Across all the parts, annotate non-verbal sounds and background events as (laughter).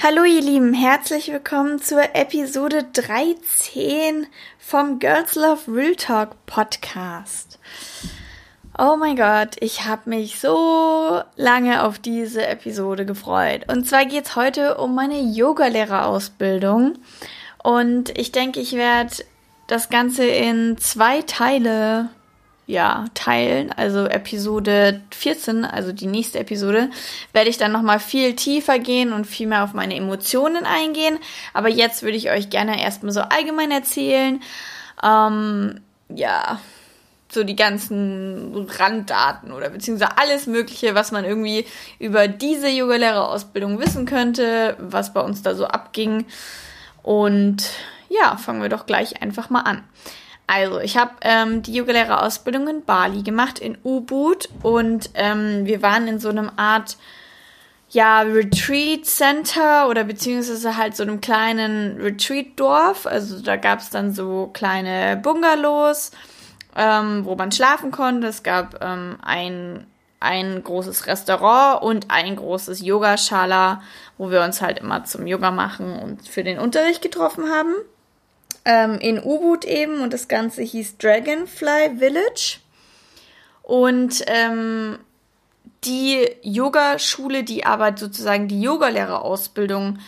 Hallo ihr Lieben, herzlich willkommen zur Episode 13 vom Girls Love Real Talk Podcast. Oh mein Gott, ich habe mich so lange auf diese Episode gefreut. Und zwar geht es heute um meine Yogalehrerausbildung. Und ich denke, ich werde das Ganze in zwei Teile ja, teilen. Also Episode 14, also die nächste Episode, werde ich dann nochmal viel tiefer gehen und viel mehr auf meine Emotionen eingehen. Aber jetzt würde ich euch gerne erstmal so allgemein erzählen. Ähm, ja, so die ganzen Randdaten oder beziehungsweise alles Mögliche, was man irgendwie über diese Yogalehrerausbildung wissen könnte, was bei uns da so abging. Und ja, fangen wir doch gleich einfach mal an. Also, ich habe ähm, die Yogalehrerausbildung in Bali gemacht, in Ubud. Und ähm, wir waren in so einem Art, ja, Retreat Center oder beziehungsweise halt so einem kleinen Retreat-Dorf. Also, da gab es dann so kleine Bungalows, ähm, wo man schlafen konnte. Es gab ähm, ein, ein großes Restaurant und ein großes Yogaschala, wo wir uns halt immer zum Yoga machen und für den Unterricht getroffen haben ähm, in Ubud eben und das Ganze hieß Dragonfly Village. Und ähm, die Yogaschule, die aber sozusagen die Yogalehrerausbildung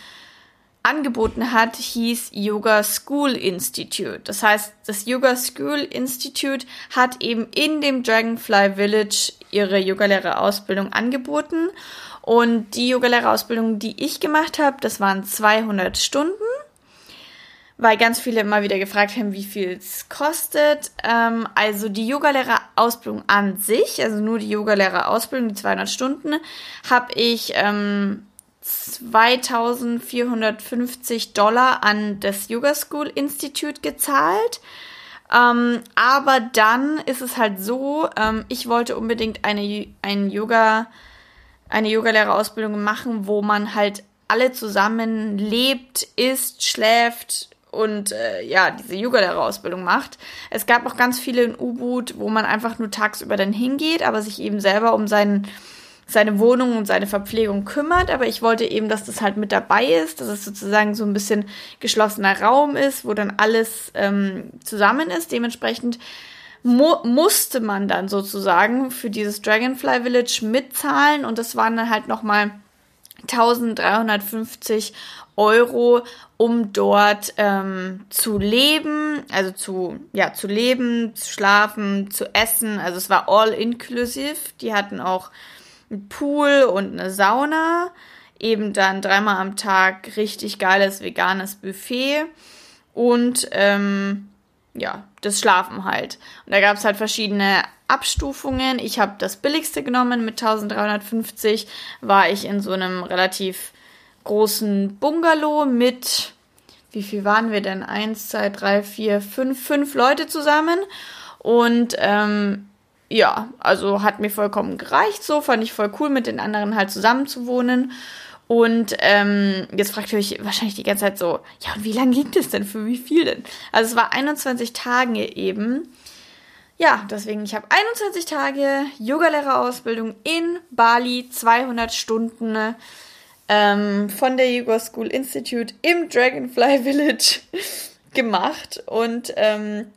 angeboten hat, hieß Yoga School Institute. Das heißt, das Yoga School Institute hat eben in dem Dragonfly Village ihre Yogalehrerausbildung angeboten. Und die Yogalehrerausbildung, die ich gemacht habe, das waren 200 Stunden weil ganz viele immer wieder gefragt haben, wie viel es kostet. Ähm, also die Yogalehrerausbildung an sich, also nur die Yogalehrerausbildung, die 200 Stunden, habe ich ähm, 2450 Dollar an das Yoga School Institute gezahlt. Ähm, aber dann ist es halt so, ähm, ich wollte unbedingt eine, ein Yoga, eine Yogalehrerausbildung machen, wo man halt alle zusammen lebt, isst, schläft, und äh, ja, diese Yoga-Lehrerausbildung macht. Es gab auch ganz viele in U-Boot, wo man einfach nur tagsüber dann hingeht, aber sich eben selber um seinen, seine Wohnung und seine Verpflegung kümmert. Aber ich wollte eben, dass das halt mit dabei ist, dass es sozusagen so ein bisschen geschlossener Raum ist, wo dann alles ähm, zusammen ist. Dementsprechend mu musste man dann sozusagen für dieses Dragonfly Village mitzahlen und das waren dann halt nochmal 1350 Euro, um dort ähm, zu leben, also zu, ja, zu leben, zu schlafen, zu essen. Also es war all inclusive. Die hatten auch einen Pool und eine Sauna. Eben dann dreimal am Tag richtig geiles veganes Buffet. Und ähm, ja, das Schlafen halt. Und da gab es halt verschiedene Abstufungen. Ich habe das billigste genommen mit 1350. War ich in so einem relativ großen Bungalow mit, wie viel waren wir denn? Eins, zwei, drei, vier, fünf, fünf Leute zusammen. Und ähm, ja, also hat mir vollkommen gereicht so, fand ich voll cool, mit den anderen halt zusammen zu wohnen. Und ähm, jetzt fragt ihr euch wahrscheinlich die ganze Zeit so, ja, und wie lange liegt es denn? Für wie viel denn? Also es war 21 Tage eben. Ja, deswegen, ich habe 21 Tage Yogalehrerausbildung in Bali, 200 Stunden ähm, von der Yoga School Institute im Dragonfly (laughs) Village gemacht. Und ähm,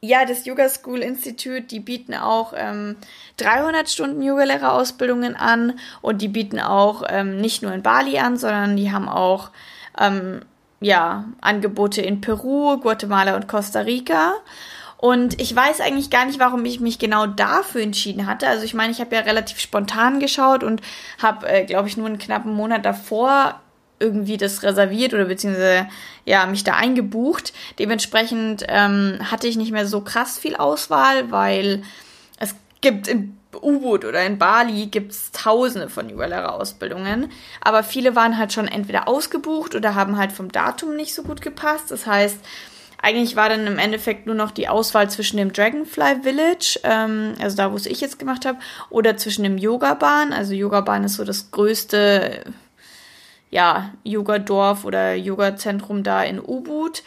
ja, das Yoga School Institute, die bieten auch ähm, 300 Stunden Yogalehrerausbildungen an und die bieten auch ähm, nicht nur in Bali an, sondern die haben auch ähm, ja, Angebote in Peru, Guatemala und Costa Rica. Und ich weiß eigentlich gar nicht, warum ich mich genau dafür entschieden hatte. Also ich meine, ich habe ja relativ spontan geschaut und habe, äh, glaube ich, nur einen knappen Monat davor irgendwie das reserviert oder beziehungsweise ja mich da eingebucht. Dementsprechend ähm, hatte ich nicht mehr so krass viel Auswahl, weil es gibt in U-Boot oder in Bali gibt's tausende von ULR-Ausbildungen, aber viele waren halt schon entweder ausgebucht oder haben halt vom Datum nicht so gut gepasst. Das heißt, eigentlich war dann im Endeffekt nur noch die Auswahl zwischen dem Dragonfly Village, ähm, also da, wo es ich jetzt gemacht habe, oder zwischen dem Yoga Bahn. Also Yoga Bahn ist so das größte, ja, Yoga-Dorf oder Yoga-Zentrum da in Ubud.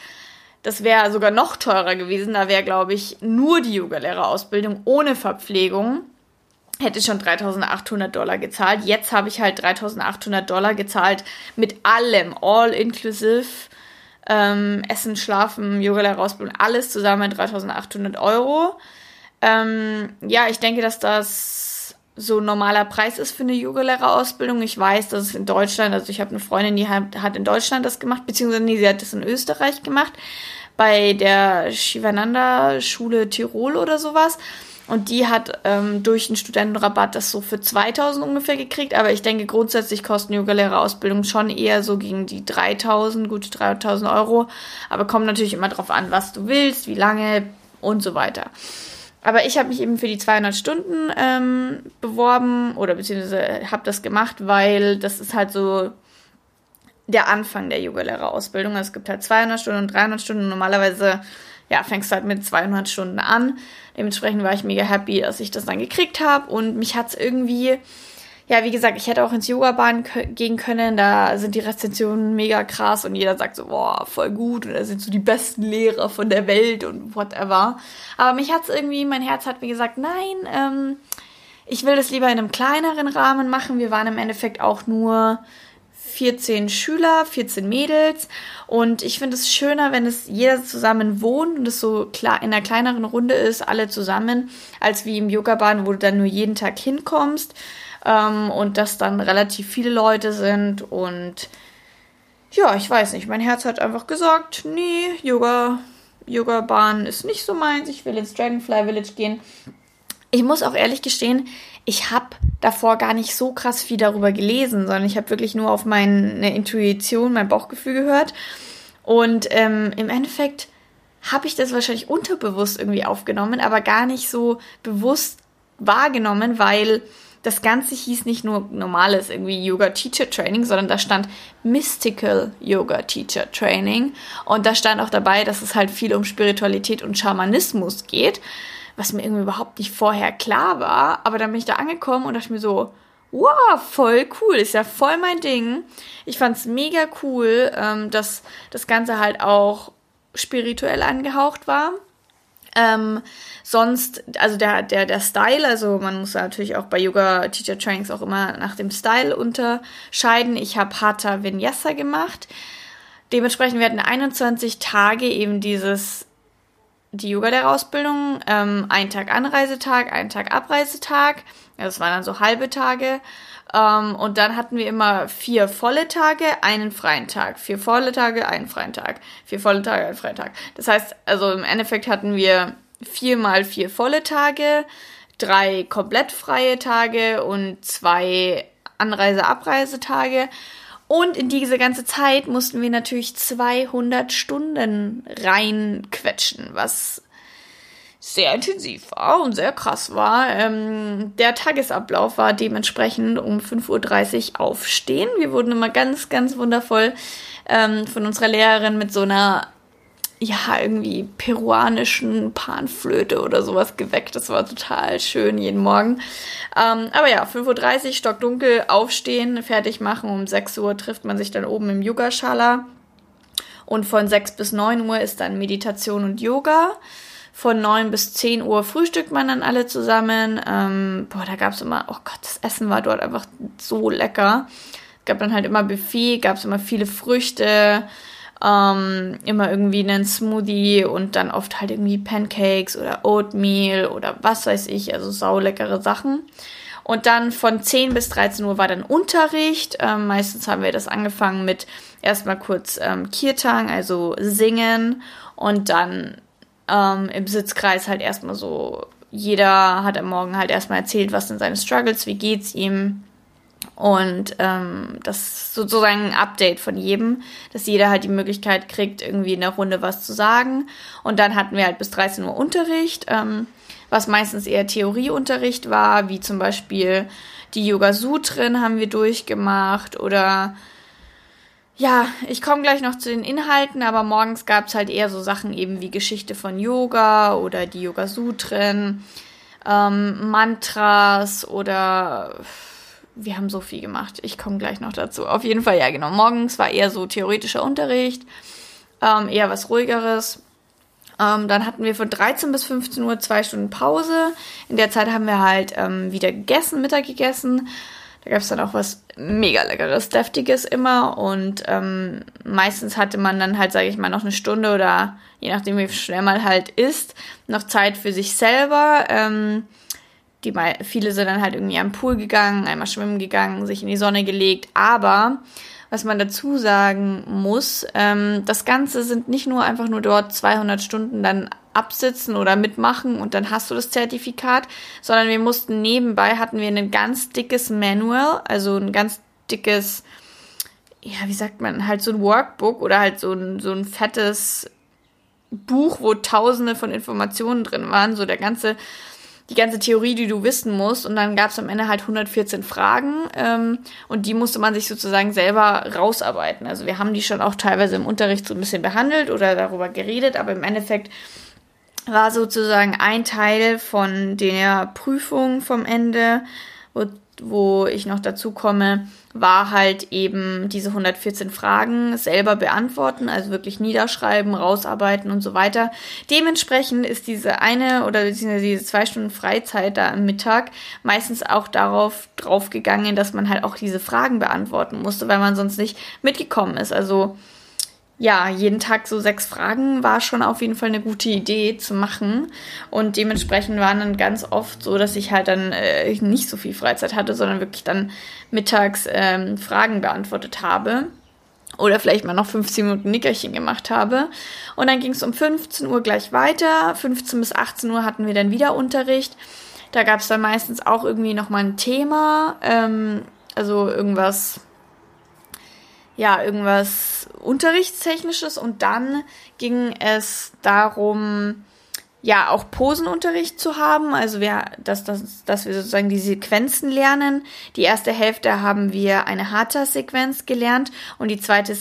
Das wäre sogar noch teurer gewesen. Da wäre, glaube ich, nur die Yogalehrerausbildung ohne Verpflegung hätte schon 3800 Dollar gezahlt. Jetzt habe ich halt 3800 Dollar gezahlt mit allem, all inclusive. Ähm, Essen, Schlafen, Yoga-Lehrerausbildung, alles zusammen 3800 Euro. Ähm, ja, ich denke, dass das so ein normaler Preis ist für eine Yogalehrerausbildung. Ich weiß, dass es in Deutschland, also ich habe eine Freundin, die hat, hat in Deutschland das gemacht, beziehungsweise nee, sie hat das in Österreich gemacht, bei der Shivananda-Schule Tirol oder sowas. Und die hat ähm, durch einen Studentenrabatt das so für 2000 ungefähr gekriegt. Aber ich denke, grundsätzlich kosten Yogalehrerausbildung schon eher so gegen die 3000, gute 3000 Euro. Aber kommt natürlich immer drauf an, was du willst, wie lange und so weiter. Aber ich habe mich eben für die 200 Stunden ähm, beworben oder beziehungsweise habe das gemacht, weil das ist halt so der Anfang der Yogalehrerausbildung. Also es gibt halt 200 Stunden und 300 Stunden. Normalerweise ja, fängst halt mit 200 Stunden an. Dementsprechend war ich mega happy, dass ich das dann gekriegt habe und mich hat es irgendwie ja, wie gesagt, ich hätte auch ins Yoga-Bahn gehen können. Da sind die Rezensionen mega krass und jeder sagt so, boah, voll gut und da sind so die besten Lehrer von der Welt und whatever. Aber mich hat's irgendwie, mein Herz hat mir gesagt, nein, ähm, ich will das lieber in einem kleineren Rahmen machen. Wir waren im Endeffekt auch nur 14 Schüler, 14 Mädels. Und ich finde es schöner, wenn es jeder zusammen wohnt und es so klar in einer kleineren Runde ist, alle zusammen, als wie im Yoga-Bahn, wo du dann nur jeden Tag hinkommst ähm, und dass dann relativ viele Leute sind. Und ja, ich weiß nicht, mein Herz hat einfach gesagt, nee, Yoga, Yoga-Bahn ist nicht so meins, ich will ins Dragonfly Village gehen. Ich muss auch ehrlich gestehen, ich habe davor gar nicht so krass viel darüber gelesen, sondern ich habe wirklich nur auf meine Intuition, mein Bauchgefühl gehört. Und ähm, im Endeffekt habe ich das wahrscheinlich unterbewusst irgendwie aufgenommen, aber gar nicht so bewusst wahrgenommen, weil das Ganze hieß nicht nur normales irgendwie Yoga Teacher Training, sondern da stand Mystical Yoga Teacher Training. Und da stand auch dabei, dass es halt viel um Spiritualität und Schamanismus geht, was mir irgendwie überhaupt nicht vorher klar war. Aber dann bin ich da angekommen und dachte mir so, wow, voll cool, ist ja voll mein Ding. Ich fand's mega cool, ähm, dass das Ganze halt auch spirituell angehaucht war. Ähm, sonst, also der, der, der Style, also man muss natürlich auch bei Yoga Teacher Trainings auch immer nach dem Style unterscheiden. Ich habe Hatha Vinyasa gemacht. Dementsprechend werden 21 Tage eben dieses, die Yoga-Lehrerausbildung, ähm, ein Tag Anreisetag, ein Tag Abreisetag. Das waren dann so halbe Tage. Ähm, und dann hatten wir immer vier volle Tage, einen freien Tag. Vier volle Tage, einen freien Tag. Vier volle Tage, einen freien Tag. Das heißt, also im Endeffekt hatten wir vier mal vier volle Tage, drei komplett freie Tage und zwei Anreise-Abreisetage. Und in diese ganze Zeit mussten wir natürlich 200 Stunden reinquetschen, was sehr intensiv war und sehr krass war. Ähm, der Tagesablauf war dementsprechend um 5.30 Uhr aufstehen. Wir wurden immer ganz, ganz wundervoll ähm, von unserer Lehrerin mit so einer, ja, irgendwie peruanischen Panflöte oder sowas geweckt. Das war total schön jeden Morgen. Ähm, aber ja, 5.30 Uhr, stockdunkel, aufstehen, fertig machen. Um 6 Uhr trifft man sich dann oben im Yogaschala. Und von 6 bis 9 Uhr ist dann Meditation und Yoga. Von 9 bis 10 Uhr frühstückt man dann alle zusammen. Ähm, boah, da gab es immer, oh Gott, das Essen war dort einfach so lecker. Es gab dann halt immer Buffet, gab es immer viele Früchte, ähm, immer irgendwie einen Smoothie und dann oft halt irgendwie Pancakes oder Oatmeal oder was weiß ich, also sauleckere Sachen. Und dann von 10 bis 13 Uhr war dann Unterricht. Ähm, meistens haben wir das angefangen mit erstmal kurz ähm, Kirtang, also singen und dann ähm, im Sitzkreis halt erstmal so, jeder hat am Morgen halt erstmal erzählt, was sind seine Struggles, wie geht's ihm. Und ähm, das sozusagen ein Update von jedem, dass jeder halt die Möglichkeit kriegt, irgendwie in der Runde was zu sagen. Und dann hatten wir halt bis 13 Uhr Unterricht, ähm, was meistens eher Theorieunterricht war, wie zum Beispiel die Yoga Sutren haben wir durchgemacht oder ja, ich komme gleich noch zu den Inhalten, aber morgens gab es halt eher so Sachen eben wie Geschichte von Yoga oder die Yoga Sutren, ähm, Mantras oder wir haben so viel gemacht. Ich komme gleich noch dazu. Auf jeden Fall, ja, genau. Morgens war eher so theoretischer Unterricht, ähm, eher was ruhigeres. Ähm, dann hatten wir von 13 bis 15 Uhr zwei Stunden Pause. In der Zeit haben wir halt ähm, wieder gegessen, Mittag gegessen. Da gab es dann auch was mega leckeres, deftiges immer. Und ähm, meistens hatte man dann halt, sage ich mal, noch eine Stunde oder je nachdem, wie schnell man halt isst, noch Zeit für sich selber. Ähm, die viele sind dann halt irgendwie am Pool gegangen, einmal schwimmen gegangen, sich in die Sonne gelegt. Aber was man dazu sagen muss, ähm, das Ganze sind nicht nur einfach nur dort 200 Stunden dann absitzen oder mitmachen und dann hast du das Zertifikat, sondern wir mussten nebenbei hatten wir ein ganz dickes Manual, also ein ganz dickes, ja, wie sagt man, halt so ein Workbook oder halt so ein, so ein fettes Buch, wo tausende von Informationen drin waren, so der ganze die ganze Theorie, die du wissen musst. Und dann gab es am Ende halt 114 Fragen ähm, und die musste man sich sozusagen selber rausarbeiten. Also wir haben die schon auch teilweise im Unterricht so ein bisschen behandelt oder darüber geredet, aber im Endeffekt war sozusagen ein Teil von der Prüfung vom Ende, wo, wo ich noch dazu komme, war halt eben diese 114 Fragen selber beantworten, also wirklich niederschreiben, rausarbeiten und so weiter. Dementsprechend ist diese eine oder diese zwei Stunden Freizeit da am Mittag meistens auch darauf draufgegangen, dass man halt auch diese Fragen beantworten musste, weil man sonst nicht mitgekommen ist. Also ja, jeden Tag so sechs Fragen war schon auf jeden Fall eine gute Idee zu machen. Und dementsprechend waren dann ganz oft so, dass ich halt dann äh, nicht so viel Freizeit hatte, sondern wirklich dann mittags ähm, Fragen beantwortet habe. Oder vielleicht mal noch 15 Minuten Nickerchen gemacht habe. Und dann ging es um 15 Uhr gleich weiter. 15 bis 18 Uhr hatten wir dann wieder Unterricht. Da gab es dann meistens auch irgendwie nochmal ein Thema. Ähm, also irgendwas ja, irgendwas Unterrichtstechnisches und dann ging es darum, ja auch Posenunterricht zu haben, also wir, dass, dass, dass wir sozusagen die Sequenzen lernen. Die erste Hälfte haben wir eine Hatha-Sequenz gelernt und die zweite,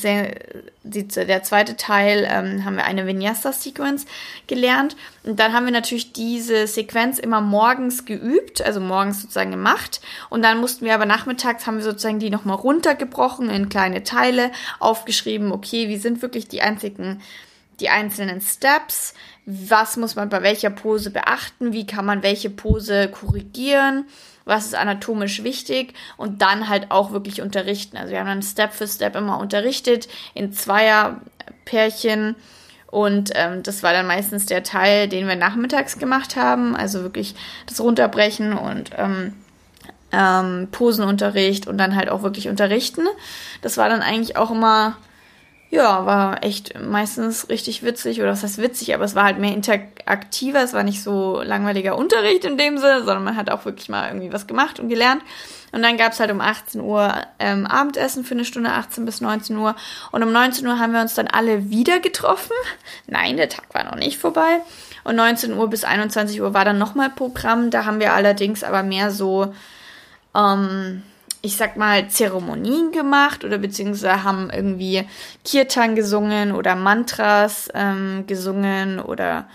die, der zweite Teil ähm, haben wir eine Vinyasa-Sequenz gelernt. Und dann haben wir natürlich diese Sequenz immer morgens geübt, also morgens sozusagen gemacht. Und dann mussten wir aber nachmittags haben wir sozusagen die nochmal runtergebrochen in kleine Teile, aufgeschrieben, okay, wie sind wirklich die einzigen die einzelnen Steps, was muss man bei welcher Pose beachten, wie kann man welche Pose korrigieren, was ist anatomisch wichtig? Und dann halt auch wirklich unterrichten. Also wir haben dann Step für Step immer unterrichtet in Zweierpärchen. Und ähm, das war dann meistens der Teil, den wir nachmittags gemacht haben, also wirklich das Runterbrechen und ähm, ähm, Posenunterricht und dann halt auch wirklich unterrichten. Das war dann eigentlich auch immer ja, war echt meistens richtig witzig. Oder was heißt witzig, aber es war halt mehr interaktiver. Es war nicht so langweiliger Unterricht in dem Sinne, sondern man hat auch wirklich mal irgendwie was gemacht und gelernt. Und dann gab's halt um 18 Uhr ähm, Abendessen für eine Stunde, 18 bis 19 Uhr. Und um 19 Uhr haben wir uns dann alle wieder getroffen. (laughs) Nein, der Tag war noch nicht vorbei. Und 19 Uhr bis 21 Uhr war dann nochmal Programm. Da haben wir allerdings aber mehr so ähm, ich sag mal, Zeremonien gemacht oder beziehungsweise haben irgendwie Kirtan gesungen oder Mantras ähm, gesungen oder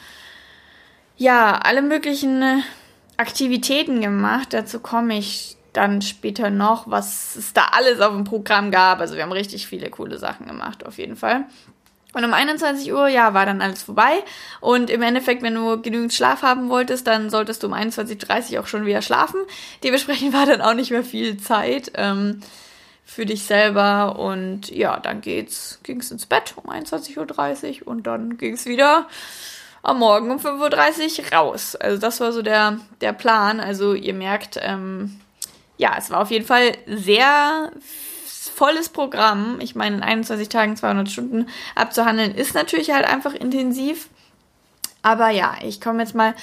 ja, alle möglichen Aktivitäten gemacht. Dazu komme ich dann später noch, was es da alles auf dem Programm gab. Also wir haben richtig viele coole Sachen gemacht, auf jeden Fall. Und um 21 Uhr, ja, war dann alles vorbei. Und im Endeffekt, wenn du genügend Schlaf haben wolltest, dann solltest du um 21.30 Uhr auch schon wieder schlafen. Dementsprechend war dann auch nicht mehr viel Zeit ähm, für dich selber. Und ja, dann geht's, ging's ins Bett um 21.30 Uhr und dann ging's wieder am Morgen um 5.30 Uhr raus. Also das war so der, der Plan. Also ihr merkt, ähm, ja, es war auf jeden Fall sehr volles Programm. Ich meine, in 21 Tagen 200 Stunden abzuhandeln ist natürlich halt einfach intensiv. Aber ja, ich komme jetzt mal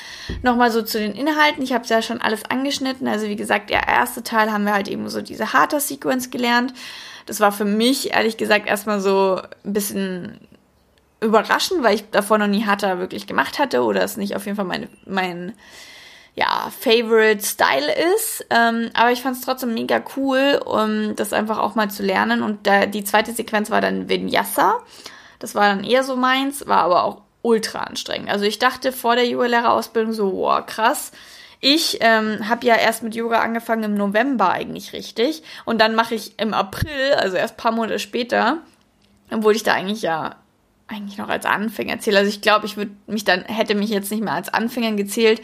nochmal so zu den Inhalten. Ich habe es ja schon alles angeschnitten. Also wie gesagt, der erste Teil haben wir halt eben so diese Harter-Sequence gelernt. Das war für mich ehrlich gesagt erstmal so ein bisschen überraschend, weil ich davor noch nie Harter wirklich gemacht hatte oder es nicht auf jeden Fall mein, mein ja, Favorite Style ist. Ähm, aber ich fand es trotzdem mega cool, um das einfach auch mal zu lernen. Und da, die zweite Sequenz war dann Vinyasa. Das war dann eher so meins, war aber auch ultra anstrengend. Also ich dachte vor der Yoga-Lehrerausbildung so, wow, krass. Ich ähm, habe ja erst mit Yoga angefangen im November eigentlich richtig. Und dann mache ich im April, also erst paar Monate später, obwohl ich da eigentlich ja eigentlich noch als Anfänger zähle. Also ich glaube, ich würde mich dann, hätte mich jetzt nicht mehr als Anfänger gezählt,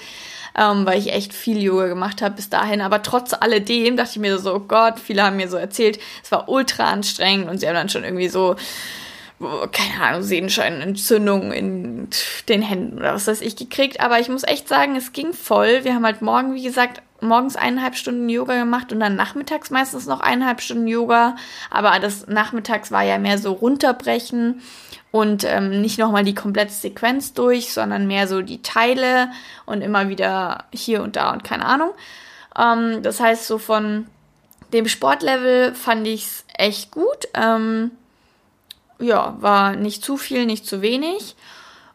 ähm, weil ich echt viel Yoga gemacht habe bis dahin. Aber trotz alledem dachte ich mir so, oh Gott, viele haben mir so erzählt, es war ultra anstrengend und sie haben dann schon irgendwie so, keine Ahnung, Sehenscheinentzündung in den Händen oder was weiß ich gekriegt. Aber ich muss echt sagen, es ging voll. Wir haben halt morgen, wie gesagt, morgens eineinhalb Stunden Yoga gemacht und dann nachmittags meistens noch eineinhalb Stunden Yoga. Aber das nachmittags war ja mehr so runterbrechen und ähm, nicht nochmal die komplette Sequenz durch, sondern mehr so die Teile und immer wieder hier und da und keine Ahnung. Ähm, das heißt, so von dem Sportlevel fand ich es echt gut. Ähm, ja, war nicht zu viel, nicht zu wenig.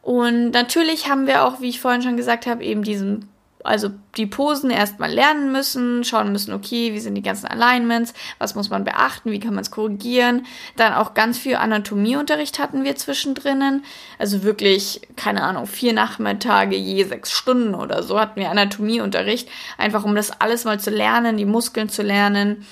Und natürlich haben wir auch, wie ich vorhin schon gesagt habe, eben diesen also die Posen erstmal lernen müssen, schauen müssen, okay, wie sind die ganzen Alignments, was muss man beachten, wie kann man es korrigieren. Dann auch ganz viel Anatomieunterricht hatten wir zwischendrin. Also wirklich, keine Ahnung, vier Nachmittage je sechs Stunden oder so hatten wir Anatomieunterricht, einfach um das alles mal zu lernen, die Muskeln zu lernen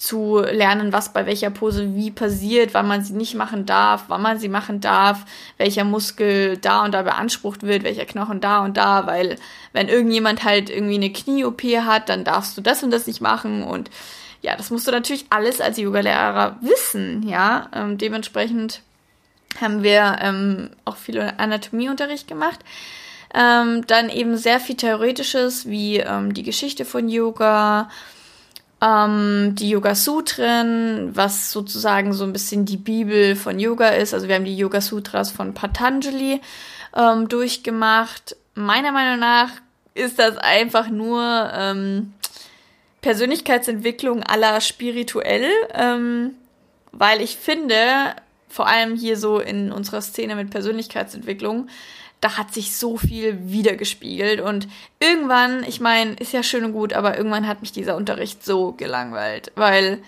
zu lernen, was bei welcher Pose wie passiert, wann man sie nicht machen darf, wann man sie machen darf, welcher Muskel da und da beansprucht wird, welcher Knochen da und da, weil wenn irgendjemand halt irgendwie eine Knie-OP hat, dann darfst du das und das nicht machen und ja, das musst du natürlich alles als Yoga-Lehrer wissen, ja. Ähm, dementsprechend haben wir ähm, auch viel Anatomieunterricht gemacht. Ähm, dann eben sehr viel Theoretisches, wie ähm, die Geschichte von Yoga, ähm, die Yoga Sutren, was sozusagen so ein bisschen die Bibel von Yoga ist. Also wir haben die Yoga Sutras von Patanjali ähm, durchgemacht. Meiner Meinung nach ist das einfach nur ähm, Persönlichkeitsentwicklung aller spirituell, ähm, weil ich finde, vor allem hier so in unserer Szene mit Persönlichkeitsentwicklung, da hat sich so viel wiedergespiegelt. Und irgendwann, ich meine, ist ja schön und gut, aber irgendwann hat mich dieser Unterricht so gelangweilt, weil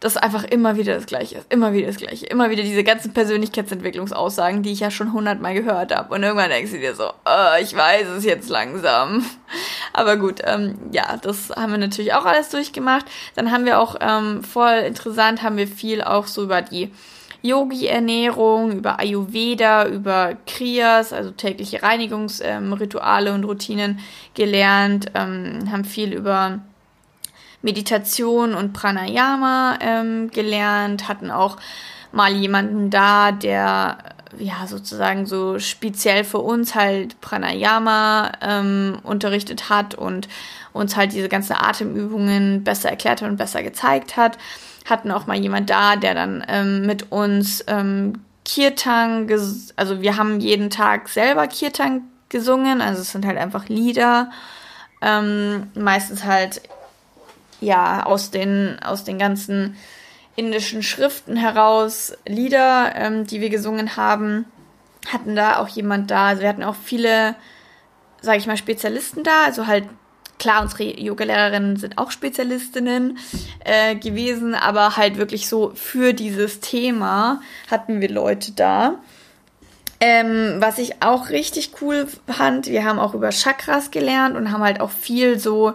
das einfach immer wieder das Gleiche ist, immer wieder das Gleiche, immer wieder diese ganzen Persönlichkeitsentwicklungsaussagen, die ich ja schon hundertmal gehört habe. Und irgendwann denkst du dir so, oh, ich weiß es jetzt langsam. (laughs) Aber gut, ähm, ja, das haben wir natürlich auch alles durchgemacht. Dann haben wir auch ähm, voll interessant, haben wir viel auch so über die Yogi-Ernährung, über Ayurveda, über Kriyas, also tägliche Reinigungsrituale ähm, und Routinen gelernt, ähm, haben viel über Meditation und Pranayama ähm, gelernt, hatten auch mal jemanden da, der ja sozusagen so speziell für uns halt Pranayama ähm, unterrichtet hat und uns halt diese ganzen Atemübungen besser erklärt und besser gezeigt hat hatten auch mal jemand da, der dann ähm, mit uns ähm, Kirtan, also wir haben jeden Tag selber Kirtan gesungen, also es sind halt einfach Lieder, ähm, meistens halt ja aus den aus den ganzen indischen Schriften heraus Lieder, ähm, die wir gesungen haben, hatten da auch jemand da, also wir hatten auch viele, sage ich mal, Spezialisten da, also halt Klar, unsere Yoga-Lehrerinnen sind auch Spezialistinnen äh, gewesen, aber halt wirklich so für dieses Thema hatten wir Leute da. Ähm, was ich auch richtig cool fand, wir haben auch über Chakras gelernt und haben halt auch viel so.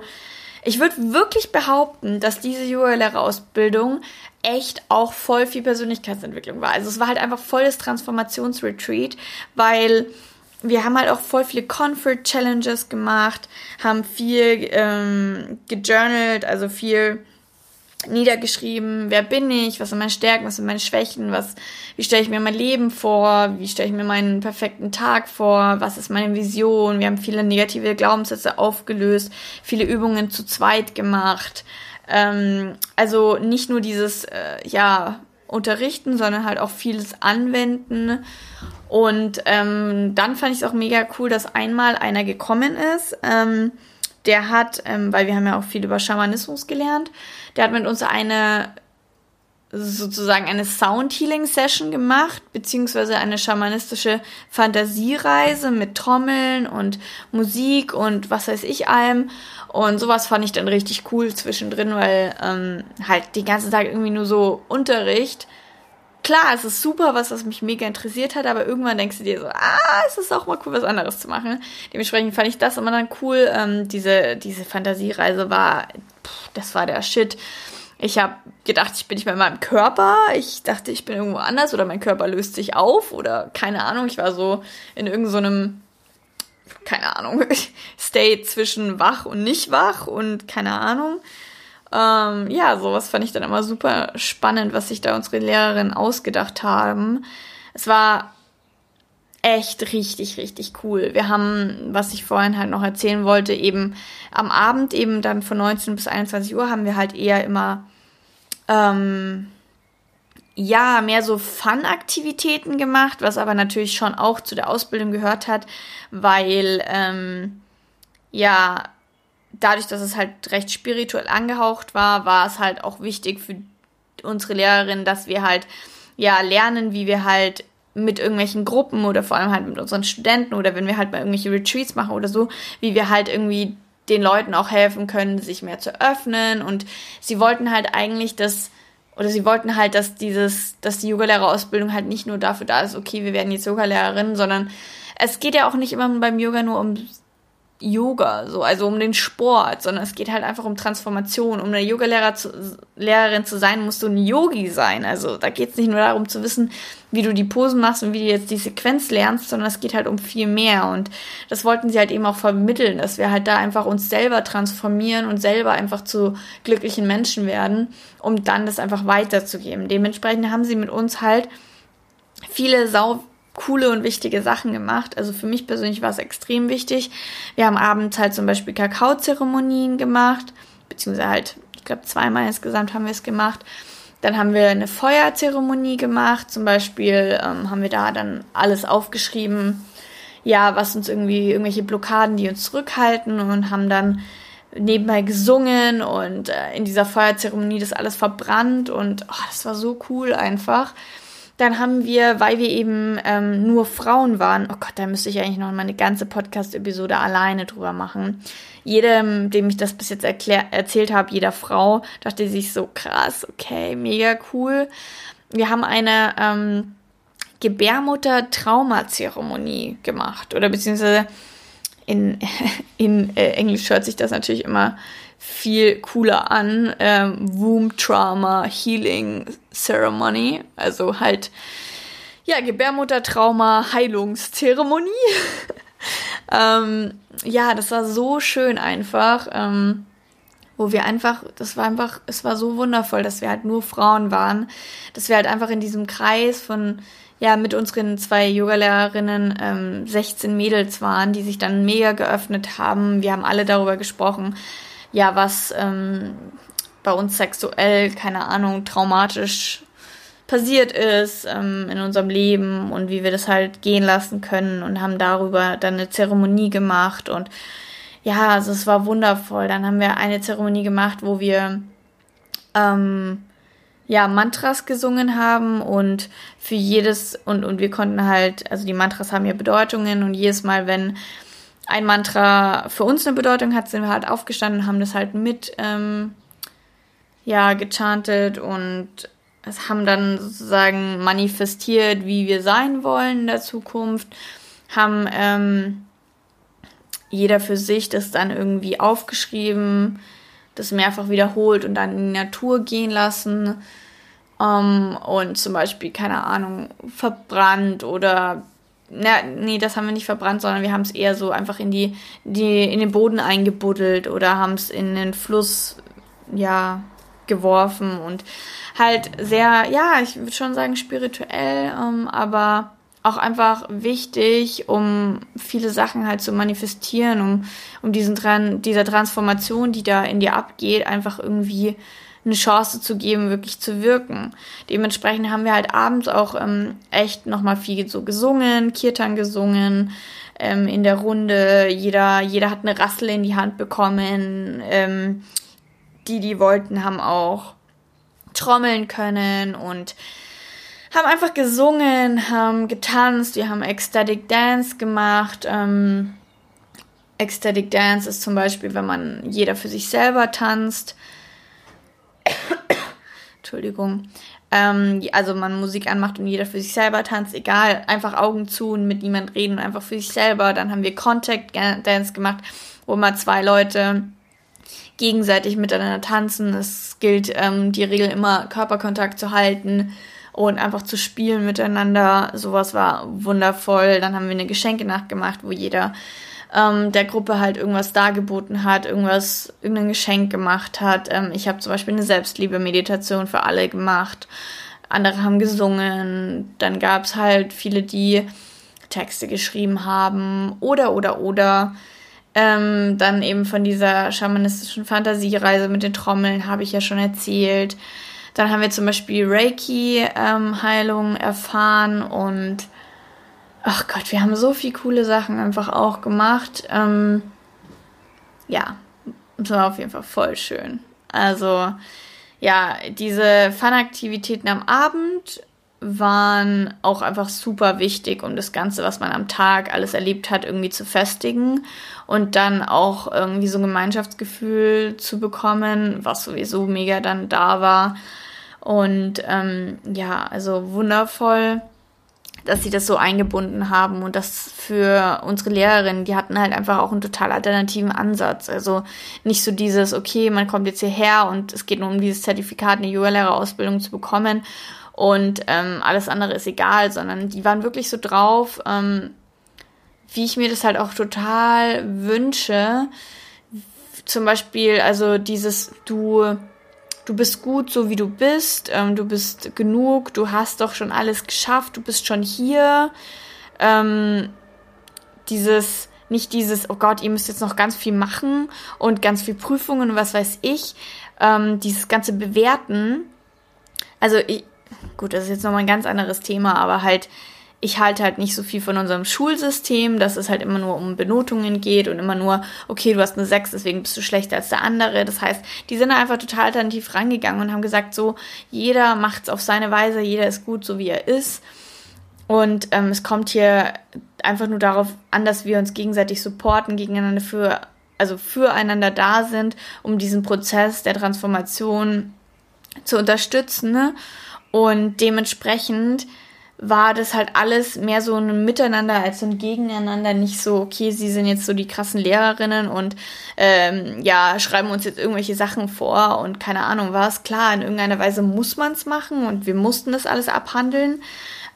Ich würde wirklich behaupten, dass diese Yoga-Lehrerausbildung echt auch voll viel Persönlichkeitsentwicklung war. Also es war halt einfach volles Transformationsretreat, weil wir haben halt auch voll viele Comfort Challenges gemacht, haben viel ähm, gejournalt, also viel niedergeschrieben, wer bin ich, was sind meine Stärken, was sind meine Schwächen, was, wie stelle ich mir mein Leben vor, wie stelle ich mir meinen perfekten Tag vor, was ist meine Vision. Wir haben viele negative Glaubenssätze aufgelöst, viele Übungen zu zweit gemacht. Ähm, also nicht nur dieses, äh, ja, unterrichten, sondern halt auch vieles anwenden. Und ähm, dann fand ich es auch mega cool, dass einmal einer gekommen ist. Ähm, der hat, ähm, weil wir haben ja auch viel über Schamanismus gelernt, der hat mit uns eine sozusagen eine Sound Healing Session gemacht, beziehungsweise eine schamanistische Fantasiereise mit Trommeln und Musik und was weiß ich allem. Und sowas fand ich dann richtig cool zwischendrin, weil ähm, halt den ganzen Tag irgendwie nur so Unterricht klar, es ist super, was, was mich mega interessiert hat, aber irgendwann denkst du dir so, ah, es ist auch mal cool, was anderes zu machen. Dementsprechend fand ich das immer dann cool. Ähm, diese, diese Fantasiereise war, pff, das war der Shit. Ich habe gedacht, ich bin nicht mehr in meinem Körper. Ich dachte, ich bin irgendwo anders oder mein Körper löst sich auf oder keine Ahnung. Ich war so in irgendeinem, so keine Ahnung, (laughs) State zwischen wach und nicht wach und keine Ahnung. Ähm, ja, sowas fand ich dann immer super spannend, was sich da unsere Lehrerinnen ausgedacht haben. Es war echt richtig, richtig cool. Wir haben, was ich vorhin halt noch erzählen wollte, eben am Abend, eben dann von 19 bis 21 Uhr, haben wir halt eher immer, ähm, ja, mehr so Fun-Aktivitäten gemacht, was aber natürlich schon auch zu der Ausbildung gehört hat, weil, ähm, ja, dadurch, dass es halt recht spirituell angehaucht war, war es halt auch wichtig für unsere Lehrerin, dass wir halt, ja, lernen, wie wir halt mit irgendwelchen Gruppen oder vor allem halt mit unseren Studenten oder wenn wir halt mal irgendwelche Retreats machen oder so, wie wir halt irgendwie den Leuten auch helfen können, sich mehr zu öffnen. Und sie wollten halt eigentlich, dass oder sie wollten halt, dass dieses, dass die Yogalehrerausbildung halt nicht nur dafür da ist, okay, wir werden jetzt Yogalehrerin, sondern es geht ja auch nicht immer beim Yoga nur um Yoga, so, also um den Sport, sondern es geht halt einfach um Transformation. Um eine Yoga-Lehrer zu, Lehrerin zu sein, musst du ein Yogi sein. Also da geht es nicht nur darum zu wissen, wie du die Posen machst und wie du jetzt die Sequenz lernst, sondern es geht halt um viel mehr. Und das wollten sie halt eben auch vermitteln, dass wir halt da einfach uns selber transformieren und selber einfach zu glücklichen Menschen werden, um dann das einfach weiterzugeben. Dementsprechend haben sie mit uns halt viele sau coole und wichtige Sachen gemacht. Also für mich persönlich war es extrem wichtig. Wir haben abends halt zum Beispiel Kakaozeremonien gemacht, beziehungsweise halt, ich glaube, zweimal insgesamt haben wir es gemacht. Dann haben wir eine Feuerzeremonie gemacht. Zum Beispiel ähm, haben wir da dann alles aufgeschrieben, ja, was uns irgendwie, irgendwelche Blockaden, die uns zurückhalten und haben dann nebenbei gesungen und äh, in dieser Feuerzeremonie das alles verbrannt und oh, das war so cool einfach. Dann haben wir, weil wir eben ähm, nur Frauen waren, oh Gott, da müsste ich eigentlich noch mal eine ganze Podcast-Episode alleine drüber machen. Jedem, dem ich das bis jetzt erklär, erzählt habe, jeder Frau, dachte sich so krass, okay, mega cool. Wir haben eine ähm, Gebärmutter-Trauma-Zeremonie gemacht oder beziehungsweise in, (laughs) in äh, Englisch hört sich das natürlich immer viel cooler an. Ähm, Womb Trauma Healing Ceremony. Also halt, ja, Gebärmuttertrauma Heilungszeremonie. (laughs) ähm, ja, das war so schön einfach. Ähm, wo wir einfach, das war einfach, es war so wundervoll, dass wir halt nur Frauen waren, dass wir halt einfach in diesem Kreis von, ja, mit unseren zwei Yogalehrerinnen ähm, 16 Mädels waren, die sich dann mega geöffnet haben. Wir haben alle darüber gesprochen, ja, was ähm, bei uns sexuell, keine Ahnung, traumatisch passiert ist ähm, in unserem Leben und wie wir das halt gehen lassen können und haben darüber dann eine Zeremonie gemacht und ja, also es war wundervoll. Dann haben wir eine Zeremonie gemacht, wo wir ähm, ja Mantras gesungen haben und für jedes und und wir konnten halt, also die Mantras haben ja Bedeutungen und jedes Mal, wenn ein Mantra für uns eine Bedeutung hat, sind wir halt aufgestanden und haben das halt mit ähm, ja gechantet und es haben dann sozusagen manifestiert, wie wir sein wollen in der Zukunft, haben ähm, jeder für sich das dann irgendwie aufgeschrieben, das mehrfach wiederholt und dann in die Natur gehen lassen ähm, und zum Beispiel keine Ahnung verbrannt oder na, nee, das haben wir nicht verbrannt, sondern wir haben es eher so einfach in die, die, in den Boden eingebuddelt oder haben es in den Fluss, ja, geworfen und halt sehr, ja, ich würde schon sagen spirituell, ähm, aber auch einfach wichtig, um viele Sachen halt zu manifestieren, um, um diesen, dieser Transformation, die da in dir abgeht, einfach irgendwie eine Chance zu geben, wirklich zu wirken. Dementsprechend haben wir halt abends auch ähm, echt nochmal viel so gesungen, Kirtan gesungen, ähm, in der Runde. Jeder, jeder hat eine Rassel in die Hand bekommen. Ähm, die, die wollten, haben auch trommeln können und haben einfach gesungen, haben getanzt, wir haben Ecstatic Dance gemacht. Ähm, Ecstatic Dance ist zum Beispiel, wenn man jeder für sich selber tanzt. Entschuldigung. Ähm, also man Musik anmacht und jeder für sich selber tanzt, egal, einfach Augen zu und mit niemand reden, einfach für sich selber. Dann haben wir Contact Dance gemacht, wo mal zwei Leute gegenseitig miteinander tanzen. Es gilt ähm, die Regel immer Körperkontakt zu halten und einfach zu spielen miteinander. Sowas war wundervoll. Dann haben wir eine Geschenkenacht gemacht, wo jeder ähm, der Gruppe halt irgendwas dargeboten hat, irgendwas, irgendein Geschenk gemacht hat. Ähm, ich habe zum Beispiel eine Selbstliebe-Meditation für alle gemacht. Andere haben gesungen. Dann gab es halt viele, die Texte geschrieben haben. Oder, oder, oder. Ähm, dann eben von dieser schamanistischen Fantasiereise mit den Trommeln habe ich ja schon erzählt. Dann haben wir zum Beispiel Reiki-Heilung ähm, erfahren und ach Gott, wir haben so viele coole Sachen einfach auch gemacht. Ähm, ja, es war auf jeden Fall voll schön. Also, ja, diese Fun-Aktivitäten am Abend waren auch einfach super wichtig, um das Ganze, was man am Tag alles erlebt hat, irgendwie zu festigen und dann auch irgendwie so ein Gemeinschaftsgefühl zu bekommen, was sowieso mega dann da war. Und ähm, ja, also wundervoll, dass sie das so eingebunden haben und das für unsere Lehrerinnen, die hatten halt einfach auch einen total alternativen Ansatz. Also nicht so dieses, okay, man kommt jetzt hierher und es geht nur um dieses Zertifikat, eine Yoga-Lehrerausbildung zu bekommen und ähm, alles andere ist egal, sondern die waren wirklich so drauf, ähm, wie ich mir das halt auch total wünsche. Zum Beispiel, also dieses, du du bist gut, so wie du bist, ähm, du bist genug, du hast doch schon alles geschafft, du bist schon hier. Ähm, dieses, nicht dieses, oh Gott, ihr müsst jetzt noch ganz viel machen und ganz viel Prüfungen und was weiß ich, ähm, dieses ganze Bewerten. Also, ich, gut, das ist jetzt nochmal ein ganz anderes Thema, aber halt, ich halte halt nicht so viel von unserem Schulsystem, dass es halt immer nur um Benotungen geht und immer nur, okay, du hast eine 6, deswegen bist du schlechter als der andere. Das heißt, die sind einfach total alternativ rangegangen und haben gesagt, so, jeder macht es auf seine Weise, jeder ist gut, so wie er ist. Und ähm, es kommt hier einfach nur darauf an, dass wir uns gegenseitig supporten, gegeneinander für, also füreinander da sind, um diesen Prozess der Transformation zu unterstützen. Ne? Und dementsprechend war das halt alles mehr so ein Miteinander als so ein Gegeneinander. Nicht so, okay, sie sind jetzt so die krassen Lehrerinnen und ähm, ja, schreiben uns jetzt irgendwelche Sachen vor und keine Ahnung was. Klar, in irgendeiner Weise muss man es machen und wir mussten das alles abhandeln.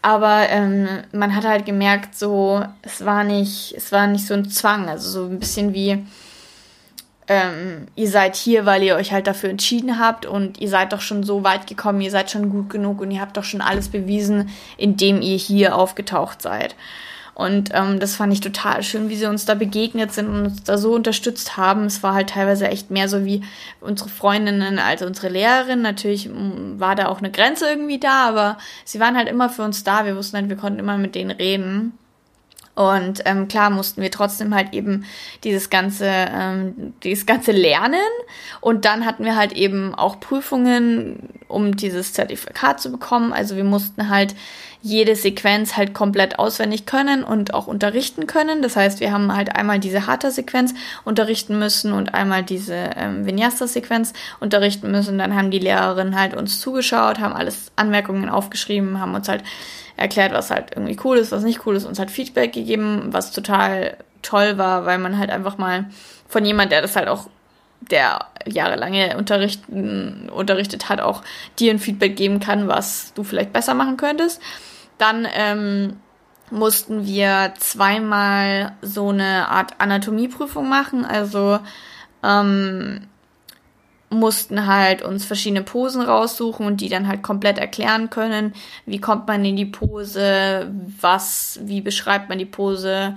Aber ähm, man hat halt gemerkt, so, es war nicht, es war nicht so ein Zwang, also so ein bisschen wie, ähm, ihr seid hier, weil ihr euch halt dafür entschieden habt und ihr seid doch schon so weit gekommen, ihr seid schon gut genug und ihr habt doch schon alles bewiesen, indem ihr hier aufgetaucht seid. Und ähm, das fand ich total schön, wie sie uns da begegnet sind und uns da so unterstützt haben. Es war halt teilweise echt mehr so wie unsere Freundinnen als unsere Lehrerin. Natürlich war da auch eine Grenze irgendwie da, aber sie waren halt immer für uns da. Wir wussten halt, wir konnten immer mit denen reden. Und ähm, klar mussten wir trotzdem halt eben dieses ganze, ähm, dieses ganze lernen. Und dann hatten wir halt eben auch Prüfungen, um dieses Zertifikat zu bekommen. Also wir mussten halt jede Sequenz halt komplett auswendig können und auch unterrichten können. Das heißt, wir haben halt einmal diese Hatha-Sequenz unterrichten müssen und einmal diese ähm, Vinyasa-Sequenz unterrichten müssen. Dann haben die Lehrerinnen halt uns zugeschaut, haben alles Anmerkungen aufgeschrieben, haben uns halt erklärt, was halt irgendwie cool ist, was nicht cool ist, uns halt Feedback gegeben, was total toll war, weil man halt einfach mal von jemand, der das halt auch, der jahrelange unterrichten, unterrichtet hat, auch dir ein Feedback geben kann, was du vielleicht besser machen könntest. Dann ähm, mussten wir zweimal so eine Art Anatomieprüfung machen, also ähm, mussten halt uns verschiedene Posen raussuchen und die dann halt komplett erklären können. Wie kommt man in die Pose? Was, wie beschreibt man die Pose?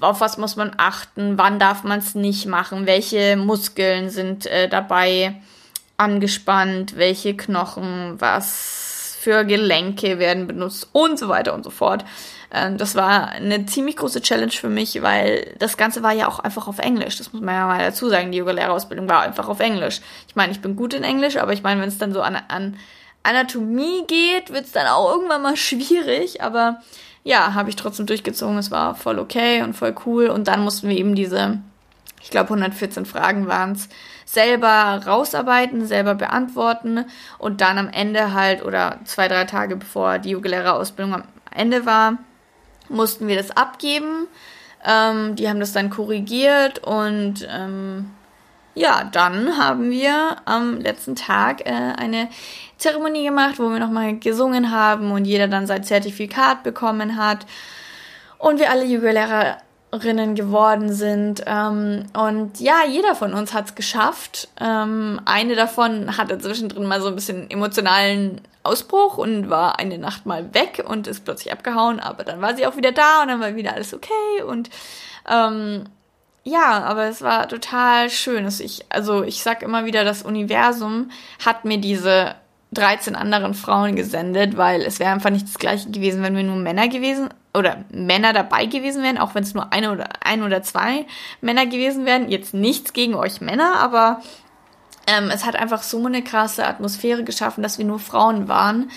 Auf was muss man achten? Wann darf man es nicht machen? Welche Muskeln sind äh, dabei angespannt? Welche Knochen? Was für Gelenke werden benutzt? Und so weiter und so fort. Ähm, das war eine ziemlich große Challenge für mich, weil das Ganze war ja auch einfach auf Englisch. Das muss man ja mal dazu sagen. Die Yoga-Lehrerausbildung war einfach auf Englisch. Ich meine, ich bin gut in Englisch, aber ich meine, wenn es dann so an, an Anatomie geht, wird es dann auch irgendwann mal schwierig. Aber ja, habe ich trotzdem durchgezogen. Es war voll okay und voll cool. Und dann mussten wir eben diese, ich glaube 114 Fragen waren es, selber rausarbeiten, selber beantworten und dann am Ende halt oder zwei, drei Tage bevor die Yoga-Lehrerausbildung am Ende war, mussten wir das abgeben. Ähm, die haben das dann korrigiert und ähm, ja, dann haben wir am letzten Tag äh, eine Zeremonie gemacht, wo wir nochmal gesungen haben und jeder dann sein Zertifikat bekommen hat und wir alle Yoga-Lehrerinnen geworden sind. Ähm, und ja, jeder von uns hat es geschafft. Ähm, eine davon hatte zwischendrin mal so ein bisschen emotionalen Ausbruch und war eine Nacht mal weg und ist plötzlich abgehauen, aber dann war sie auch wieder da und dann war wieder alles okay und ähm, ja, aber es war total schön. Also ich, also ich sag immer wieder, das Universum hat mir diese 13 anderen Frauen gesendet, weil es wäre einfach nicht das gleiche gewesen, wenn wir nur Männer gewesen oder Männer dabei gewesen wären, auch wenn es nur eine oder ein oder zwei Männer gewesen wären. Jetzt nichts gegen euch Männer, aber ähm, es hat einfach so eine krasse Atmosphäre geschaffen, dass wir nur Frauen waren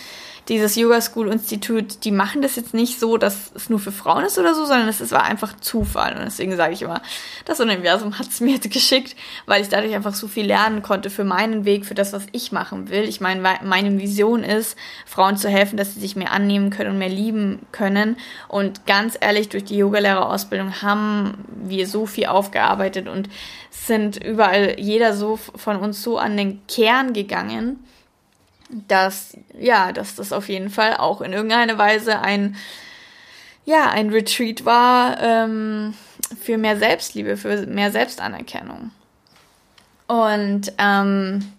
dieses Yoga School Institut, die machen das jetzt nicht so, dass es nur für Frauen ist oder so, sondern es war einfach Zufall. Und deswegen sage ich immer, das Universum hat es (laughs) mir jetzt geschickt, weil ich dadurch einfach so viel lernen konnte für meinen Weg, für das, was ich machen will. Ich meine, meine Vision ist, Frauen zu helfen, dass sie sich mehr annehmen können und mehr lieben können. Und ganz ehrlich, durch die Yogalehrerausbildung haben wir so viel aufgearbeitet und sind überall jeder so von uns so an den Kern gegangen dass, ja, dass das auf jeden Fall auch in irgendeiner Weise ein, ja, ein Retreat war ähm, für mehr Selbstliebe, für mehr Selbstanerkennung. Und ähm,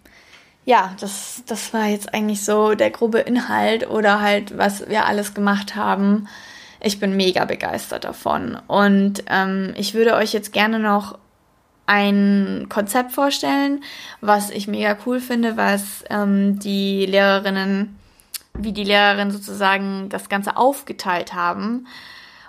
ja, das, das war jetzt eigentlich so der grobe Inhalt oder halt, was wir alles gemacht haben. Ich bin mega begeistert davon. Und ähm, ich würde euch jetzt gerne noch ein Konzept vorstellen, was ich mega cool finde, was ähm, die Lehrerinnen, wie die Lehrerinnen sozusagen das Ganze aufgeteilt haben.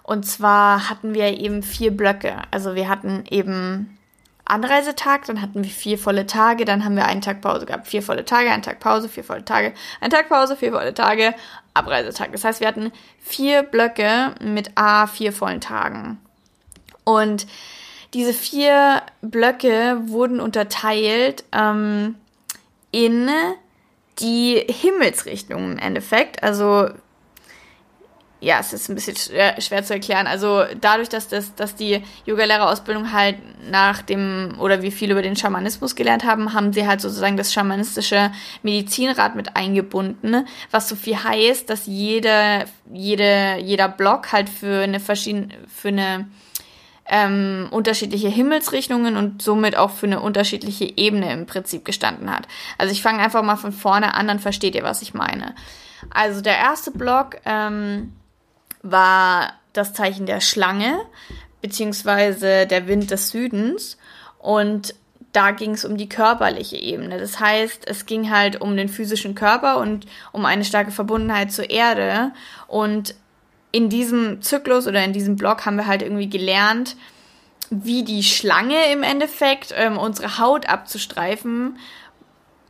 Und zwar hatten wir eben vier Blöcke. Also wir hatten eben Anreisetag, dann hatten wir vier volle Tage, dann haben wir einen Tag Pause gehabt. Vier volle Tage, einen Tag Pause, vier volle Tage, einen Tag Pause, vier volle Tage, Abreisetag. Das heißt, wir hatten vier Blöcke mit A vier vollen Tagen. Und diese vier Blöcke wurden unterteilt ähm, in die Himmelsrichtungen im Endeffekt. Also ja, es ist ein bisschen schwer, schwer, zu erklären. Also dadurch, dass, das, dass die Yogalehrerausbildung halt nach dem, oder wie viel über den Schamanismus gelernt haben, haben sie halt sozusagen das schamanistische Medizinrad mit eingebunden, was so viel heißt, dass jede, jede, jeder Block halt für eine verschiedene, für eine ähm, unterschiedliche Himmelsrichtungen und somit auch für eine unterschiedliche Ebene im Prinzip gestanden hat. Also ich fange einfach mal von vorne an, dann versteht ihr, was ich meine. Also der erste Block ähm, war das Zeichen der Schlange, beziehungsweise der Wind des Südens. Und da ging es um die körperliche Ebene. Das heißt, es ging halt um den physischen Körper und um eine starke Verbundenheit zur Erde. Und in diesem Zyklus oder in diesem Blog haben wir halt irgendwie gelernt, wie die Schlange im Endeffekt ähm, unsere Haut abzustreifen,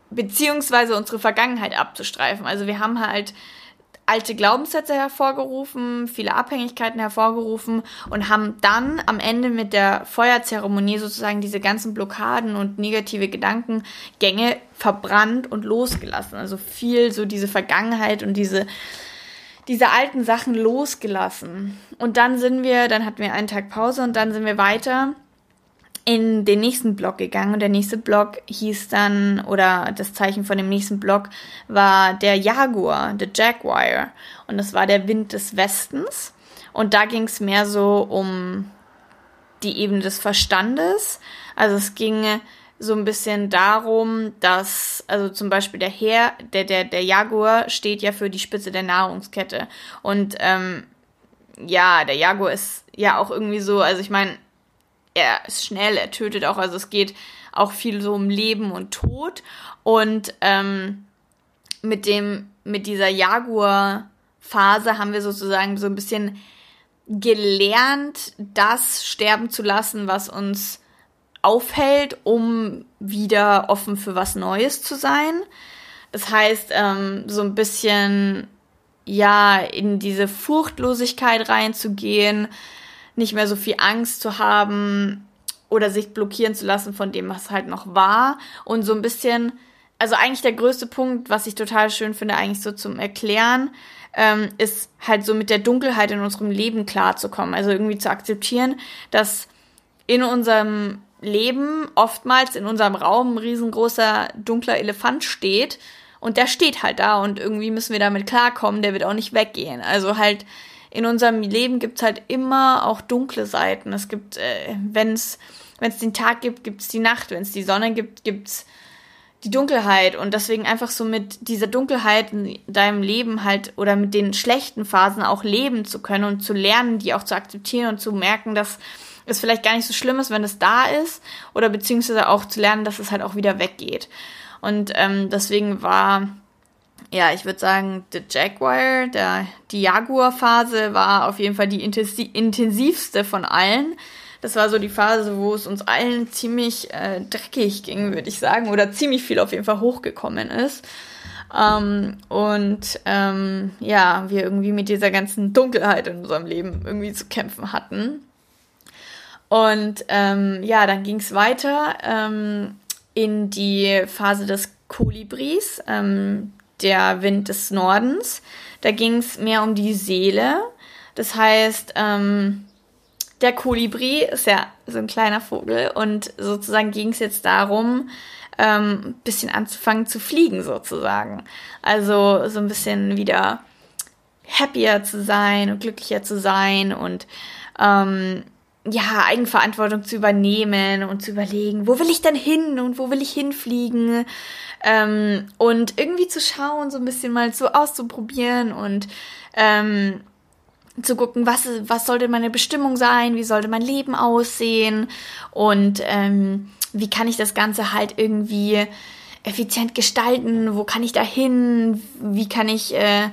beziehungsweise unsere Vergangenheit abzustreifen. Also wir haben halt alte Glaubenssätze hervorgerufen, viele Abhängigkeiten hervorgerufen und haben dann am Ende mit der Feuerzeremonie sozusagen diese ganzen Blockaden und negative Gedankengänge verbrannt und losgelassen. Also viel so diese Vergangenheit und diese diese alten Sachen losgelassen. Und dann sind wir, dann hatten wir einen Tag Pause und dann sind wir weiter in den nächsten Block gegangen. Und der nächste Block hieß dann, oder das Zeichen von dem nächsten Block war der Jaguar, der Jaguar. Und das war der Wind des Westens. Und da ging es mehr so um die Ebene des Verstandes. Also es ging so ein bisschen darum, dass, also zum Beispiel der Herr, der, der, der Jaguar steht ja für die Spitze der Nahrungskette. Und ähm, ja, der Jaguar ist ja auch irgendwie so, also ich meine, er ist schnell, er tötet auch, also es geht auch viel so um Leben und Tod. Und ähm, mit dem, mit dieser Jaguar-Phase haben wir sozusagen so ein bisschen gelernt, das sterben zu lassen, was uns aufhält, um wieder offen für was Neues zu sein. Das heißt, ähm, so ein bisschen ja in diese Furchtlosigkeit reinzugehen, nicht mehr so viel Angst zu haben oder sich blockieren zu lassen von dem, was halt noch war und so ein bisschen, also eigentlich der größte Punkt, was ich total schön finde, eigentlich so zum Erklären, ähm, ist halt so mit der Dunkelheit in unserem Leben klarzukommen, also irgendwie zu akzeptieren, dass in unserem Leben oftmals in unserem Raum ein riesengroßer dunkler Elefant steht und der steht halt da und irgendwie müssen wir damit klarkommen, der wird auch nicht weggehen. Also halt in unserem Leben gibt's halt immer auch dunkle Seiten. Es gibt, äh, wenn es den Tag gibt, gibt's die Nacht. Wenn es die Sonne gibt, gibt's die Dunkelheit. Und deswegen einfach so mit dieser Dunkelheit in deinem Leben halt oder mit den schlechten Phasen auch leben zu können und zu lernen, die auch zu akzeptieren und zu merken, dass es vielleicht gar nicht so schlimm ist, wenn es da ist. Oder beziehungsweise auch zu lernen, dass es halt auch wieder weggeht. Und ähm, deswegen war ja, ich würde sagen, The Jaguar, der, die Jaguar-Phase war auf jeden Fall die intensivste von allen. Das war so die Phase, wo es uns allen ziemlich äh, dreckig ging, würde ich sagen, oder ziemlich viel auf jeden Fall hochgekommen ist. Ähm, und ähm, ja, wir irgendwie mit dieser ganzen Dunkelheit in unserem Leben irgendwie zu kämpfen hatten. Und ähm, ja, dann ging es weiter ähm, in die Phase des Kolibris. Ähm, der Wind des Nordens. Da ging es mehr um die Seele. Das heißt, ähm, der Kolibri ist ja so ein kleiner Vogel und sozusagen ging es jetzt darum, ähm, ein bisschen anzufangen zu fliegen sozusagen. Also so ein bisschen wieder happier zu sein und glücklicher zu sein und ähm, ja, Eigenverantwortung zu übernehmen und zu überlegen, wo will ich denn hin und wo will ich hinfliegen? Ähm, und irgendwie zu schauen, so ein bisschen mal so auszuprobieren und ähm, zu gucken, was, was sollte meine Bestimmung sein, wie sollte mein Leben aussehen? Und ähm, wie kann ich das Ganze halt irgendwie effizient gestalten, wo kann ich da hin, wie kann ich äh,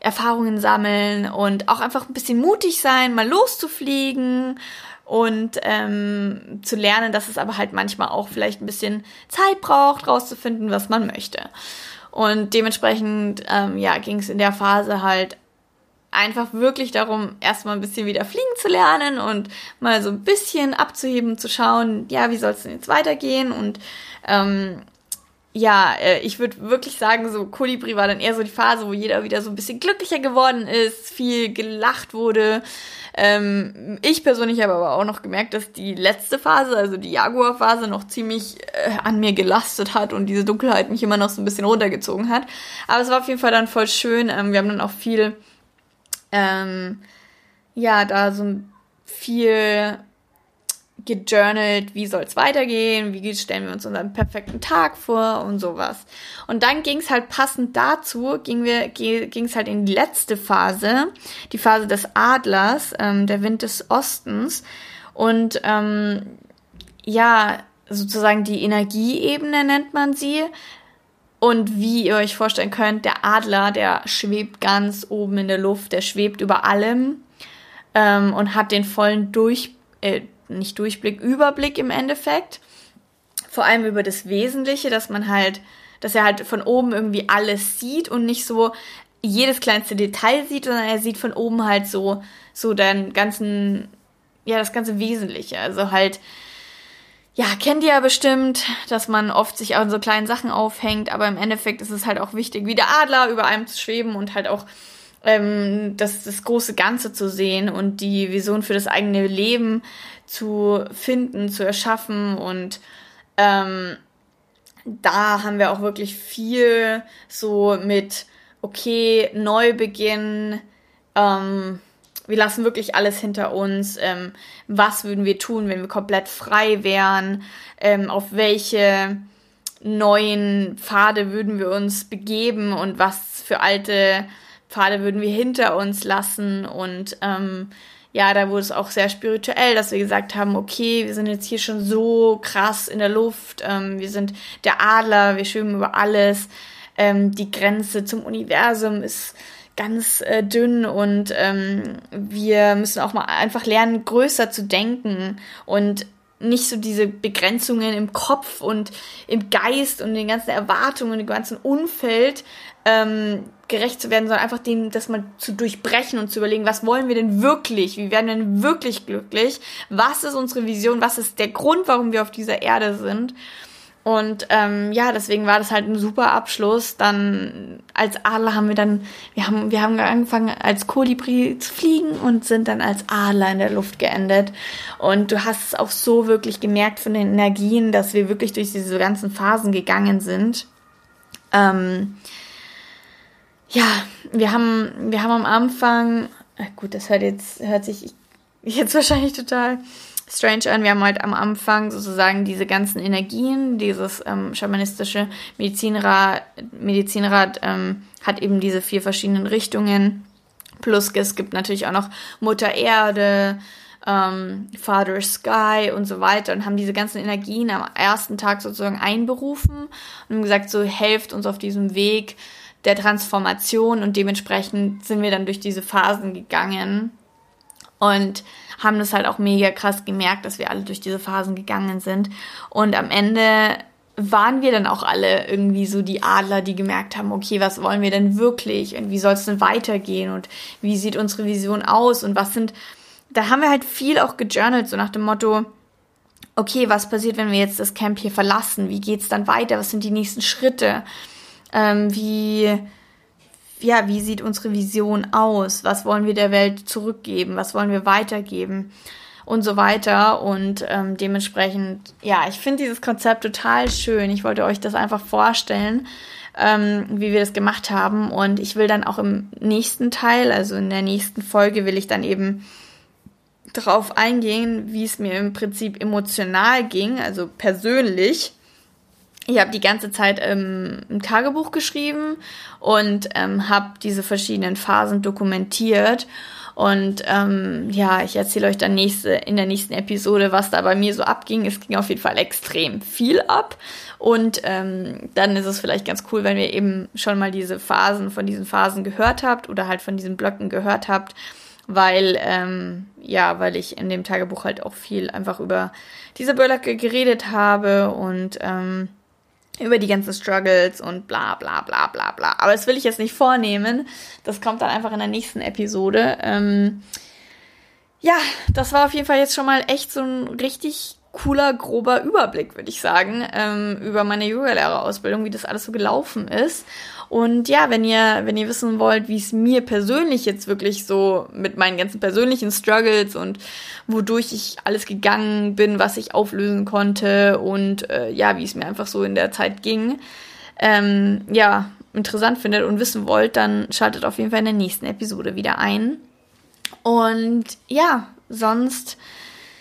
Erfahrungen sammeln und auch einfach ein bisschen mutig sein, mal loszufliegen und ähm, zu lernen, dass es aber halt manchmal auch vielleicht ein bisschen Zeit braucht, rauszufinden, was man möchte. Und dementsprechend, ähm, ja, ging es in der Phase halt einfach wirklich darum, erstmal ein bisschen wieder fliegen zu lernen und mal so ein bisschen abzuheben, zu schauen, ja, wie soll es denn jetzt weitergehen und ähm, ja, äh, ich würde wirklich sagen, so Kolibri war dann eher so die Phase, wo jeder wieder so ein bisschen glücklicher geworden ist, viel gelacht wurde. Ähm, ich persönlich habe aber auch noch gemerkt, dass die letzte Phase, also die Jaguar-Phase, noch ziemlich äh, an mir gelastet hat und diese Dunkelheit mich immer noch so ein bisschen runtergezogen hat. Aber es war auf jeden Fall dann voll schön. Ähm, wir haben dann auch viel, ähm, ja, da so viel gejournalt, wie soll es weitergehen, wie stellen wir uns unseren perfekten Tag vor und sowas. Und dann ging es halt passend dazu, ging es halt in die letzte Phase, die Phase des Adlers, ähm, der Wind des Ostens. Und ähm, ja, sozusagen die Energieebene nennt man sie. Und wie ihr euch vorstellen könnt, der Adler, der schwebt ganz oben in der Luft, der schwebt über allem ähm, und hat den vollen Durch, äh, nicht Durchblick, Überblick im Endeffekt. Vor allem über das Wesentliche, dass man halt, dass er halt von oben irgendwie alles sieht und nicht so jedes kleinste Detail sieht, sondern er sieht von oben halt so, so den ganzen, ja, das ganze Wesentliche. Also halt, ja, kennt ihr ja bestimmt, dass man oft sich an so kleinen Sachen aufhängt, aber im Endeffekt ist es halt auch wichtig, wie der Adler über einem zu schweben und halt auch ähm, das, das große Ganze zu sehen und die Vision für das eigene Leben zu finden, zu erschaffen. Und ähm, da haben wir auch wirklich viel so mit, okay, Neubeginn, ähm, wir lassen wirklich alles hinter uns. Ähm, was würden wir tun, wenn wir komplett frei wären? Ähm, auf welche neuen Pfade würden wir uns begeben und was für alte Pfade würden wir hinter uns lassen? Und ähm, ja, da wurde es auch sehr spirituell, dass wir gesagt haben, okay, wir sind jetzt hier schon so krass in der Luft, ähm, wir sind der Adler, wir schwimmen über alles, ähm, die Grenze zum Universum ist ganz äh, dünn und ähm, wir müssen auch mal einfach lernen, größer zu denken und nicht so diese Begrenzungen im Kopf und im Geist und den ganzen Erwartungen und dem ganzen Umfeld ähm, gerecht zu werden, sondern einfach den, das mal zu durchbrechen und zu überlegen, was wollen wir denn wirklich? Wie werden wir denn wirklich glücklich? Was ist unsere Vision? Was ist der Grund, warum wir auf dieser Erde sind? Und ähm, ja, deswegen war das halt ein super Abschluss. Dann als Adler haben wir dann, wir haben, wir haben angefangen als Kolibri zu fliegen und sind dann als Adler in der Luft geendet. Und du hast es auch so wirklich gemerkt von den Energien, dass wir wirklich durch diese ganzen Phasen gegangen sind. Ähm, ja, wir haben, wir haben am Anfang, gut, das hört jetzt, hört sich (laughs) jetzt wahrscheinlich total strange an. Wir haben halt am Anfang sozusagen diese ganzen Energien, dieses ähm, schamanistische Medizinrat, Medizinrat ähm, hat eben diese vier verschiedenen Richtungen. Plus es gibt natürlich auch noch Mutter Erde, ähm, Father Sky und so weiter und haben diese ganzen Energien am ersten Tag sozusagen einberufen und gesagt, so helft uns auf diesem Weg der Transformation und dementsprechend sind wir dann durch diese Phasen gegangen und haben das halt auch mega krass gemerkt, dass wir alle durch diese Phasen gegangen sind. Und am Ende waren wir dann auch alle irgendwie so die Adler, die gemerkt haben, okay, was wollen wir denn wirklich und wie soll es denn weitergehen und wie sieht unsere Vision aus und was sind, da haben wir halt viel auch gejournalt, so nach dem Motto, okay, was passiert, wenn wir jetzt das Camp hier verlassen? Wie geht's dann weiter? Was sind die nächsten Schritte? Ähm, wie, ja, wie sieht unsere Vision aus? Was wollen wir der Welt zurückgeben? Was wollen wir weitergeben? Und so weiter. Und ähm, dementsprechend, ja, ich finde dieses Konzept total schön. Ich wollte euch das einfach vorstellen, ähm, wie wir das gemacht haben. Und ich will dann auch im nächsten Teil, also in der nächsten Folge, will ich dann eben darauf eingehen, wie es mir im Prinzip emotional ging, also persönlich ich habe die ganze Zeit ähm, ein Tagebuch geschrieben und ähm, habe diese verschiedenen Phasen dokumentiert. Und ähm, ja, ich erzähle euch dann nächste, in der nächsten Episode, was da bei mir so abging. Es ging auf jeden Fall extrem viel ab. Und ähm, dann ist es vielleicht ganz cool, wenn ihr eben schon mal diese Phasen von diesen Phasen gehört habt oder halt von diesen Blöcken gehört habt, weil ähm, ja, weil ich in dem Tagebuch halt auch viel einfach über diese Blöcke geredet habe und ähm, über die ganzen Struggles und bla bla bla bla bla. Aber das will ich jetzt nicht vornehmen. Das kommt dann einfach in der nächsten Episode. Ähm, ja, das war auf jeden Fall jetzt schon mal echt so ein richtig cooler, grober Überblick, würde ich sagen, ähm, über meine Yoga-Lehrerausbildung, wie das alles so gelaufen ist. Und ja, wenn ihr, wenn ihr wissen wollt, wie es mir persönlich jetzt wirklich so mit meinen ganzen persönlichen Struggles und wodurch ich alles gegangen bin, was ich auflösen konnte und äh, ja, wie es mir einfach so in der Zeit ging, ähm, ja, interessant findet und wissen wollt, dann schaltet auf jeden Fall in der nächsten Episode wieder ein. Und ja, sonst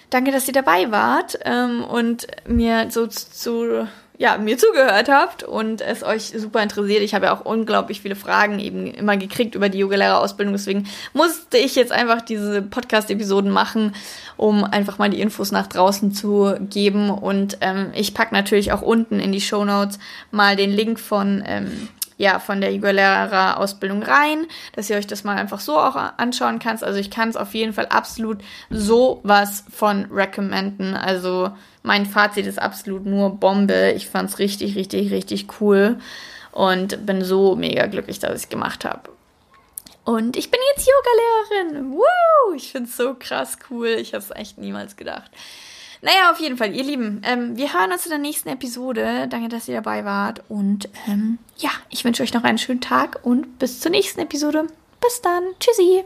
danke, dass ihr dabei wart ähm, und mir so zu ja, mir zugehört habt und es euch super interessiert. Ich habe ja auch unglaublich viele Fragen eben immer gekriegt über die Yogalehrerausbildung. Deswegen musste ich jetzt einfach diese Podcast-Episoden machen, um einfach mal die Infos nach draußen zu geben. Und ähm, ich pack natürlich auch unten in die Show Notes mal den Link von ähm, ja, von der Yoga-Lehrer-Ausbildung rein, dass ihr euch das mal einfach so auch anschauen kannst. Also ich kann es auf jeden Fall absolut so was von recommenden. Also mein Fazit ist absolut nur Bombe. Ich fand es richtig, richtig, richtig cool und bin so mega glücklich, dass ich es gemacht habe. Und ich bin jetzt Yogalehrerin. Woo! Ich finde es so krass cool. Ich habe es echt niemals gedacht. Naja, auf jeden Fall, ihr Lieben, ähm, wir hören uns in der nächsten Episode. Danke, dass ihr dabei wart. Und ähm, ja, ich wünsche euch noch einen schönen Tag und bis zur nächsten Episode. Bis dann. Tschüssi.